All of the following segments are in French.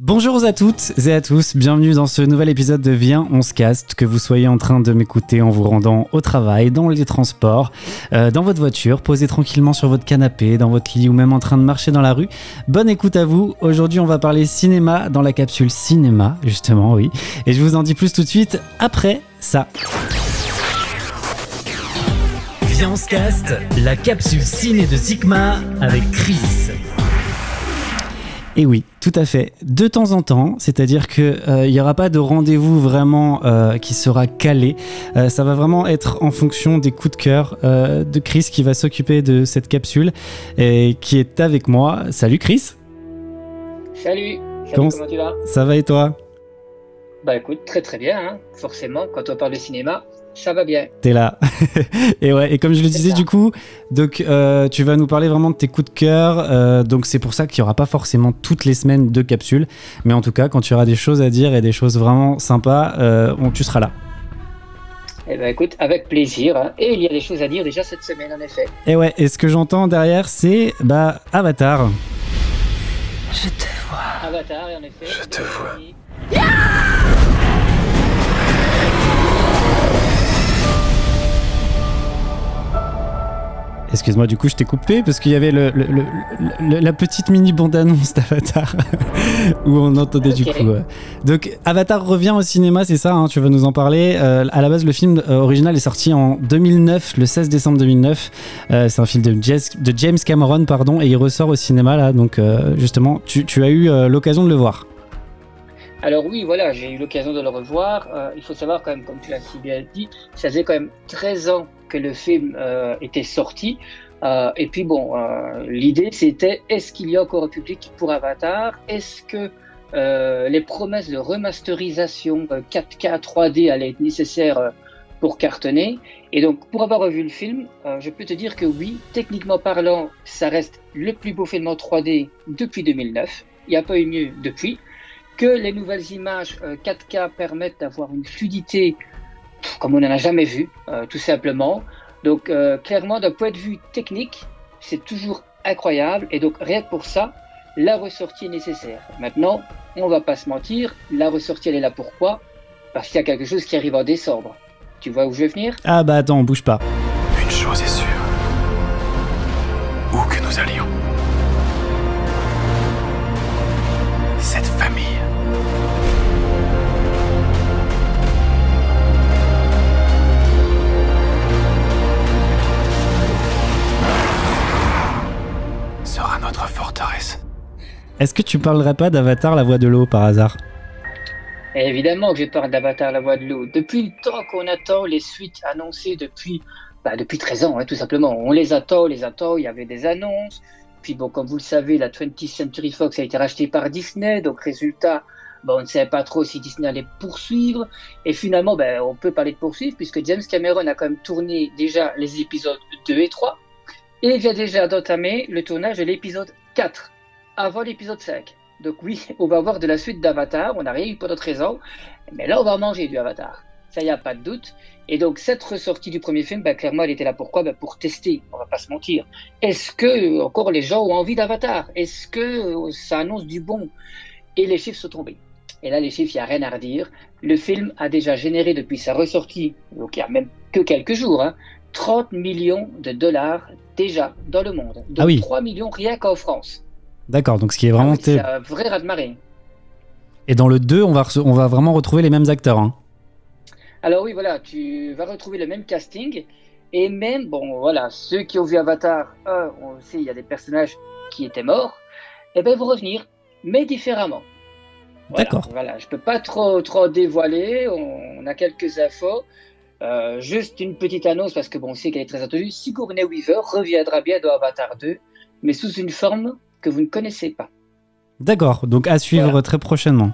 Bonjour à toutes et à tous, bienvenue dans ce nouvel épisode de Viens, on se caste, que vous soyez en train de m'écouter en vous rendant au travail, dans les transports, euh, dans votre voiture, posé tranquillement sur votre canapé, dans votre lit ou même en train de marcher dans la rue. Bonne écoute à vous, aujourd'hui on va parler cinéma dans la capsule cinéma, justement, oui. Et je vous en dis plus tout de suite après ça. Viens, on se caste, la capsule ciné de Sigma avec Chris. Et oui, tout à fait. De temps en temps, c'est-à-dire qu'il n'y aura pas de rendez-vous vraiment euh, qui sera calé. Euh, ça va vraiment être en fonction des coups de cœur euh, de Chris qui va s'occuper de cette capsule et qui est avec moi. Salut Chris. Salut. Salut Comment- comment, tu vas? Ça va et toi? Bah écoute, très très bien. hein. Forcément, quand on parle de cinéma, ça va bien. T'es là. et ouais, et comme je le disais ça. du coup, donc euh, tu vas nous parler vraiment de tes coups de cœur. euh, donc c'est pour ça qu'il n'y aura pas forcément toutes les semaines de capsules, mais en tout cas quand tu auras des choses à dire et des choses vraiment sympas, euh, on, tu seras là. Eh ben écoute, avec plaisir. hein. Et il y a des choses à dire déjà cette semaine, en effet. Et ouais, et ce que j'entends derrière, c'est bah Avatar. Avatar, et en effet. Je te vois. Excuse-moi, du coup, je t'ai coupé parce qu'il y avait le, le- le- le- la petite mini bande-annonce d'Avatar où on entendait du coup. euh. Donc, Avatar revient au cinéma, c'est ça, hein, tu vas nous en parler. Euh, à la base, le film euh, original est sorti en 2009, le 16 décembre 2009. Euh, c'est un film de, James Cameron, pardon, et il ressort au cinéma là. Donc, euh, justement, tu, tu as eu l'occasion de le voir. Alors oui, voilà, j'ai eu l'occasion de le revoir. Il faut savoir quand même, comme tu l'as si bien dit, ça faisait quand même 13 ans que le film euh, était sorti. Euh, et puis bon, euh, l'idée c'était, est-ce qu'il y a encore un public pour Avatar? Est-ce que les promesses de remasterisation euh, 4K 3D allaient être nécessaires pour cartonner? Et donc, pour avoir revu le film, je peux te dire que oui, techniquement parlant, ça reste le plus beau film en 3D depuis 2009. Il n'y a pas eu mieux depuis que les nouvelles images euh, 4K permettent d'avoir une fluidité comme on n'en a jamais vu, euh, tout simplement. Donc euh, clairement, d'un point de vue technique, c'est toujours incroyable. Et donc rien que pour ça, la ressortie est nécessaire. Maintenant, on va pas se mentir, la ressortie elle est là pourquoi? Parce qu'il y a quelque chose qui arrive en décembre. Tu vois où je veux venir? Ah bah attends, bouge pas. Une chose est sûre. Où que nous allions, cette famille sera notre forteresse. Est-ce que tu parlerais pas d'Avatar, la voix de l'eau par hasard? Évidemment que je parle d'Avatar la voix de l'eau. Depuis le temps qu'on attend les suites annoncées depuis, bah, depuis 13 ans, hein, tout simplement. On les attend, on les attend, il y avait des annonces. Puis bon, comme vous le savez, la 20th Century Fox a été rachetée par Disney, donc résultat, bah, on ne savait pas trop si Disney allait poursuivre. Et finalement, ben, on peut parler de poursuivre puisque James Cameron a quand même tourné déjà les épisodes 2 et 3 et vient déjà d'entamer le tournage de l'épisode 4 avant l'épisode 5. Donc oui, on va voir de la suite d'Avatar, on n'a rien eu pour d'autres raisons, mais là on va manger du Avatar. Ça y a pas de doute. Et donc cette ressortie du premier film, bah, clairement elle était là pourquoi? Bah, Pour tester, on va pas se mentir. Est-ce que euh, encore les gens ont envie d'Avatar? Est-ce que euh, ça annonce du bon? Et les chiffres sont tombés. Et là les chiffres, il n'y a rien à redire. Le film a déjà généré depuis sa ressortie, donc il y a même que quelques jours, hein, 30 millions de dollars déjà dans le monde. Donc Ah oui. 3 millions rien qu'en France. D'accord, donc ce qui est Ah vraiment... oui, c'est un vrai raz-de-marée. Et dans le 2, on va, on va vraiment retrouver les mêmes acteurs. hein. Alors oui, voilà, tu vas retrouver le même casting. Et même, bon, voilà, ceux qui ont vu Avatar 1, on sait, il y a des personnages qui étaient morts, et ben ils vont revenir, mais différemment. Voilà, D'accord. Voilà, je peux pas trop, trop dévoiler, on, on a quelques infos. Euh, juste une petite annonce, parce que bon, on sait qu'elle est très attendue. Sigourney Weaver reviendra bien dans Avatar 2, mais sous une forme que vous ne connaissez pas. D'accord, donc à suivre Voilà. très prochainement.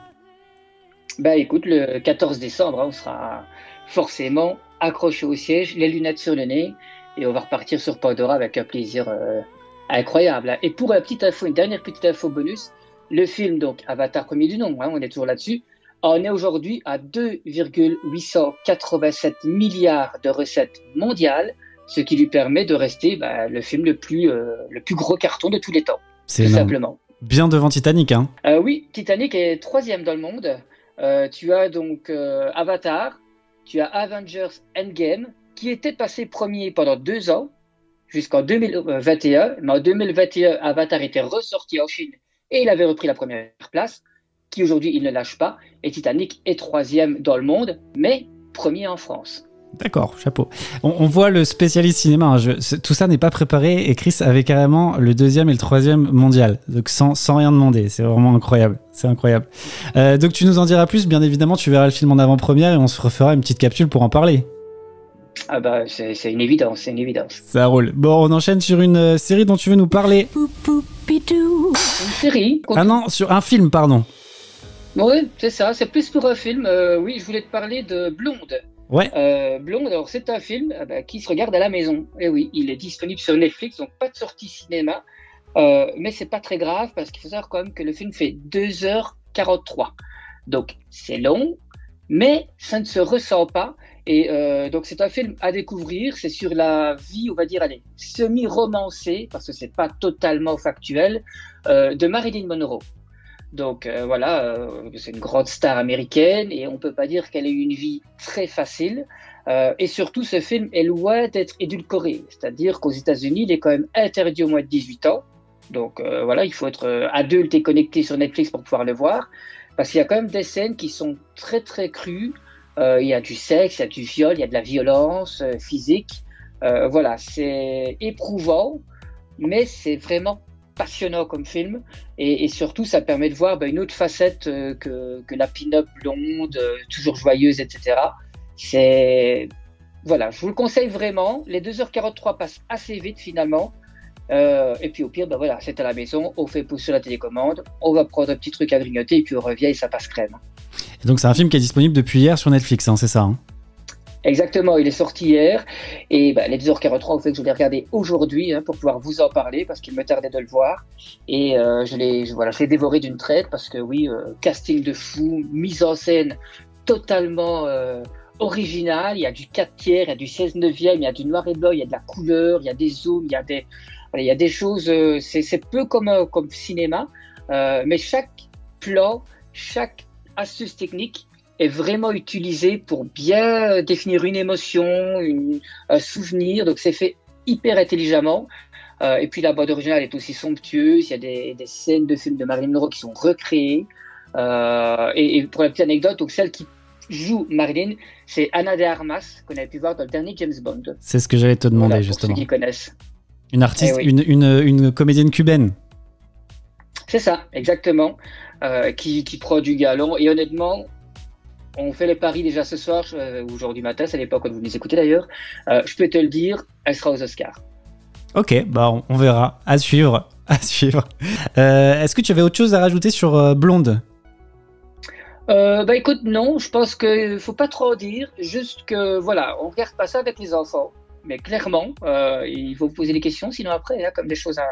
Bah écoute, le 14 décembre, hein, on sera forcément accroché au siège, les lunettes sur le nez, et on va repartir sur Pandora avec un plaisir euh, incroyable. Et pour une petite info, une dernière petite info bonus, le film, donc Avatar premier du nom, hein, on est toujours là-dessus, en est aujourd'hui à 2,887 milliards de recettes mondiales, ce qui lui permet de rester bah, le film le plus, euh, le plus gros carton de tous les temps, C'est simplement. Bien devant Titanic, hein. Euh, oui, Titanic est troisième dans le monde. Euh, tu as donc Avatar, tu as Avengers Endgame, qui était passé premier pendant deux ans, jusqu'en 2021. Mais en 2021, Avatar était ressorti en Chine et il avait repris la première place, qui aujourd'hui il ne lâche pas. Et Titanic est troisième dans le monde, mais premier en France. D'accord, chapeau. On, on voit le spécialiste cinéma. hein, je- tout ça n'est pas préparé et Chris avait carrément le deuxième et le troisième mondial, donc sans, sans rien demander. C'est vraiment incroyable. C'est incroyable. Euh, donc tu nous en diras plus. Bien évidemment, tu verras le film en avant-première et on se refera une petite capsule pour en parler. Ah bah c'est c'est une évidence, c'est une évidence. Ça roule. Bon, on enchaîne sur une euh, série dont tu veux nous parler. Une série. Ah non, sur un film, pardon. Oui, c'est ça. C'est plus pour un film. Euh, oui, je voulais te parler de Blonde. Ouais. Euh, Blonde, alors c'est un film euh, bah, qui se regarde à la maison. Et oui, il est disponible sur Netflix, donc pas de sortie cinéma. Euh, mais c'est pas très grave parce qu'il faut savoir quand même que le film fait 2h43. Donc c'est long, mais ça ne se ressent pas. Et euh, donc c'est un film à découvrir. C'est sur la vie, on va dire, allez, semi-romancée, parce que c'est pas totalement factuel, euh, de Marilyn Monroe. Donc euh, voilà, euh, c'est une grande star américaine et on peut pas dire qu'elle ait eu une vie très facile. Euh, et surtout, ce film est loin d'être édulcoré. C'est-à-dire qu'aux États-Unis, il est quand même interdit au moins de 18 ans. Donc voilà, il faut être adulte et connecté sur Netflix pour pouvoir le voir. Parce qu'il y a quand même des scènes qui sont très très crues. Il y a du sexe, il y a du viol, il y a de la violence physique. Voilà, c'est éprouvant, mais c'est vraiment passionnant comme film. Et, surtout, ça permet de voir bah, une autre facette euh, que, que la pin-up blonde, euh, toujours joyeuse, etc. C'est. Voilà, je vous le conseille vraiment. Les 2h43 passent assez vite finalement. Euh, et puis au pire, bah voilà, c'est à la maison, on fait pousser la télécommande, on va prendre un petit truc à grignoter et puis on revient et ça passe crème. Et donc c'est un film qui est disponible depuis hier sur Netflix, hein, c'est ça. hein? Exactement, il est sorti hier. Et bah, les 2h43 au fait que je l'ai regardé aujourd'hui hein, pour pouvoir vous en parler parce qu'il me tardait de le voir. Et euh, je l'ai voilà, je dévoré d'une traite parce que oui, euh, casting de fou, mise en scène totalement euh, originale, il y a du 4 tiers, il y a du 16 neuvième, il y a du noir et blanc, il y a de la couleur, il y a des zooms, il y a des voilà, il y a des choses euh, c'est c'est peu comme euh, comme cinéma. Euh, mais chaque plan, chaque astuce technique est vraiment utilisé pour bien définir une émotion, une- un souvenir. Donc c'est fait hyper intelligemment. Euh, et puis la bande originale est aussi somptueuse. Il y a des, des scènes de films de Marilyn Monroe qui sont recréées. Euh, et, et pour la petite anecdote, donc celle qui joue Marilyn, c'est Anna de Armas qu'on avait pu voir dans le dernier James Bond. C'est ce que j'allais te demander Voilà, pour justement. ceux qui connaissent. Une artiste, Eh oui. une, une, une comédienne cubaine. C'est ça, exactement. Euh, qui, qui prend du galon. Et honnêtement, on fait les paris déjà ce soir, euh, ou aujourd'hui matin, c'est l'époque quand vous nous écoutez d'ailleurs. Euh, je peux te le dire, elle sera aux Oscars. Ok, bah on, on verra. À suivre, à suivre. Euh, Est-ce que tu avais autre chose à rajouter sur euh, Blonde? Bah écoute, non, je pense qu'il faut pas trop en dire. Juste que, voilà, on regarde pas ça avec les enfants. Mais clairement, il faut poser des questions, sinon après, il y a comme des choses à,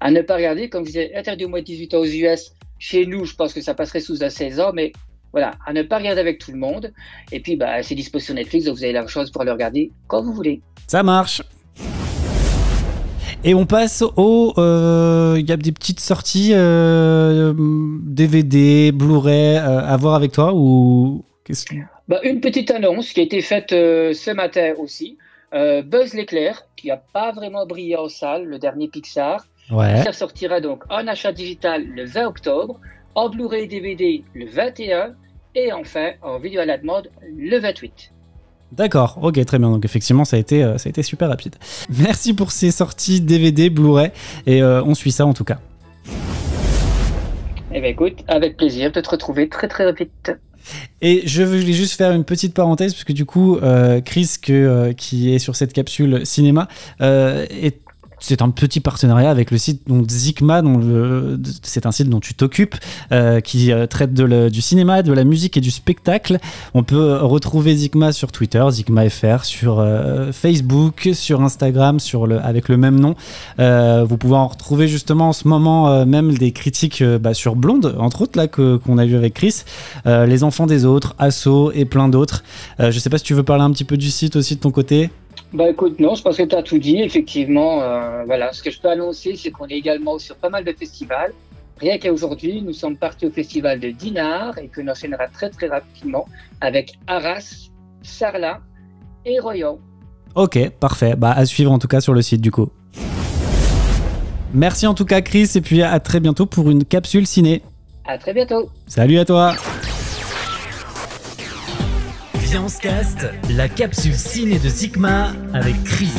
à ne pas regarder. Comme je disais, interdit au moins de 18 ans aux US. Chez nous, je pense que ça passerait sous à 16 ans, mais voilà, à ne pas regarder avec tout le monde. Et puis, bah, c'est dispo sur Netflix, donc vous avez la chance pour le regarder quand vous voulez. Ça marche. Et on passe au. euh, Il y a des petites sorties euh, DVD, Blu-ray euh, à voir avec toi ou qu'est-ce que- Bah, une petite annonce qui a été faite euh, ce matin aussi. Euh, Buzz l'éclair, qui n'a pas vraiment brillé en salle, le dernier Pixar, Ouais. Ça sortira donc en achat digital le 20 octobre, en Blu-ray et DVD le 21 et enfin en vidéo à la demande le 28. D'accord, ok, très bien. Donc effectivement, ça a été, euh, ça a été super rapide. Merci pour ces sorties DVD, Blu-ray, et euh, on suit ça en tout cas. Eh bien écoute, avec plaisir de te retrouver très très vite. Et je voulais juste faire une petite parenthèse, parce que du coup, euh, Chris, que, qui est sur cette capsule cinéma, est c'est un petit partenariat avec le site donc, c'est un site dont tu t'occupes, euh, qui euh, traite du cinéma, de la musique et du spectacle. On peut retrouver Zikma sur Twitter, ZikmaFR, sur euh, Facebook, sur Instagram, avec le même nom. Vous pouvez en retrouver justement en ce moment même des critiques bah, sur Blonde, entre autres, là, qu'on a vu avec Chris. Les enfants des autres, Asso et plein d'autres. Je sais pas si tu veux parler un petit peu du site aussi de ton côté. Bah écoute, non, je pense que tu as tout dit. Effectivement, euh, voilà, ce que je peux annoncer, c'est qu'on est également sur pas mal de festivals. Rien qu'aujourd'hui, nous sommes partis au festival de Dinard et que nous enchaînera très très rapidement avec Arras, Sarlat et Royan. Ok, parfait. Bah, à suivre en tout cas sur le site du coup. Merci en tout cas Chris et puis à très bientôt pour une capsule ciné. À très bientôt. Salut à toi. Se caste, la capsule ciné de Sigma avec Chris.